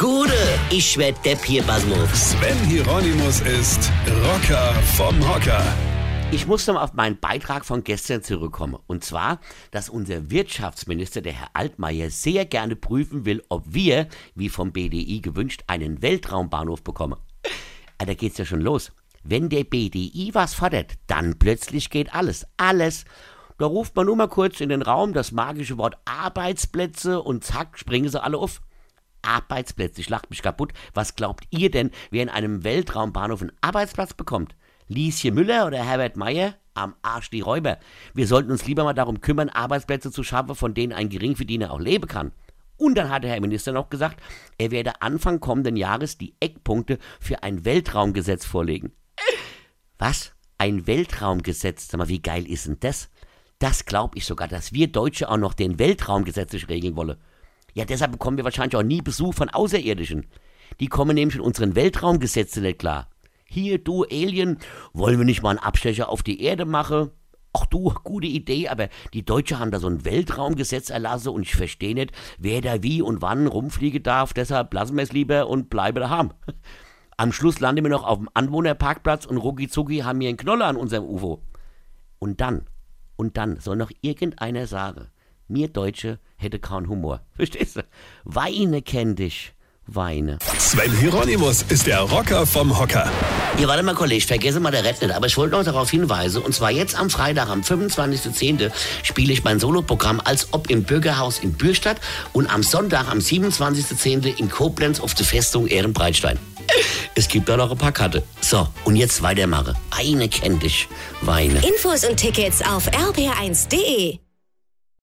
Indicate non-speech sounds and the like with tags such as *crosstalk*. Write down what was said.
Gude, ich werd Depp hier, Basmus. Sven Hieronymus ist Rocker vom Hocker. Ich muss noch mal auf meinen Beitrag von gestern zurückkommen. Und zwar, dass unser Wirtschaftsminister, der Herr Altmaier, sehr gerne prüfen will, ob wir, wie vom BDI gewünscht, einen Weltraumbahnhof bekommen. Ah, Da geht's ja schon los. Wenn der BDI was fordert, dann plötzlich geht alles. Alles. Da ruft man nur mal kurz in den Raum das magische Wort Arbeitsplätze und zack, springen sie alle auf. Arbeitsplätze, ich lach mich kaputt. Was glaubt ihr denn, wer in einem Weltraumbahnhof einen Arbeitsplatz bekommt? Lieschen Müller oder Herbert Meyer? Am Arsch die Räuber. Wir sollten uns lieber mal darum kümmern, Arbeitsplätze zu schaffen, von denen ein Geringverdiener auch leben kann. Und dann hat der Herr Minister noch gesagt, er werde Anfang kommenden Jahres die Eckpunkte für ein Weltraumgesetz vorlegen. Was? Ein Weltraumgesetz? Sag mal, wie geil ist denn das? Das glaube ich sogar, dass wir Deutsche auch noch den Weltraum gesetzlich regeln wollen. Ja, deshalb bekommen wir wahrscheinlich auch nie Besuch von Außerirdischen. Die kommen nämlich in unseren Weltraumgesetzen nicht klar. Hier, du Alien, wollen wir nicht mal einen Abstecher auf die Erde machen? Ach du, gute Idee, aber die Deutschen haben da so ein Weltraumgesetz erlassen und ich verstehe nicht, wer da wie und wann rumfliegen darf, deshalb lassen wir es lieber und bleiben daheim. *laughs* Am Schluss landen wir noch auf dem Anwohnerparkplatz und rucki zucki haben wir einen Knoller an unserem UFO. Und dann, und dann soll noch irgendeiner sagen, mir Deutsche hätte keinen Humor. Verstehst du? Weine kenn dich, weine. Sven Hieronymus ist der Rocker vom Hocker. Hier, warte mal, Kollege, ich vergesse mal der Rett nicht, aber ich wollte noch darauf hinweisen, und zwar jetzt am Freitag, am 25.10. spiele ich mein Soloprogramm als ob im Bürgerhaus in Bürstadt und am Sonntag, am 27.10. in Koblenz auf der Festung Ehrenbreitstein. Es gibt da noch ein paar Karte. So, und jetzt weitermache. Eine kennt dich, weine. Infos und Tickets auf rb1.de.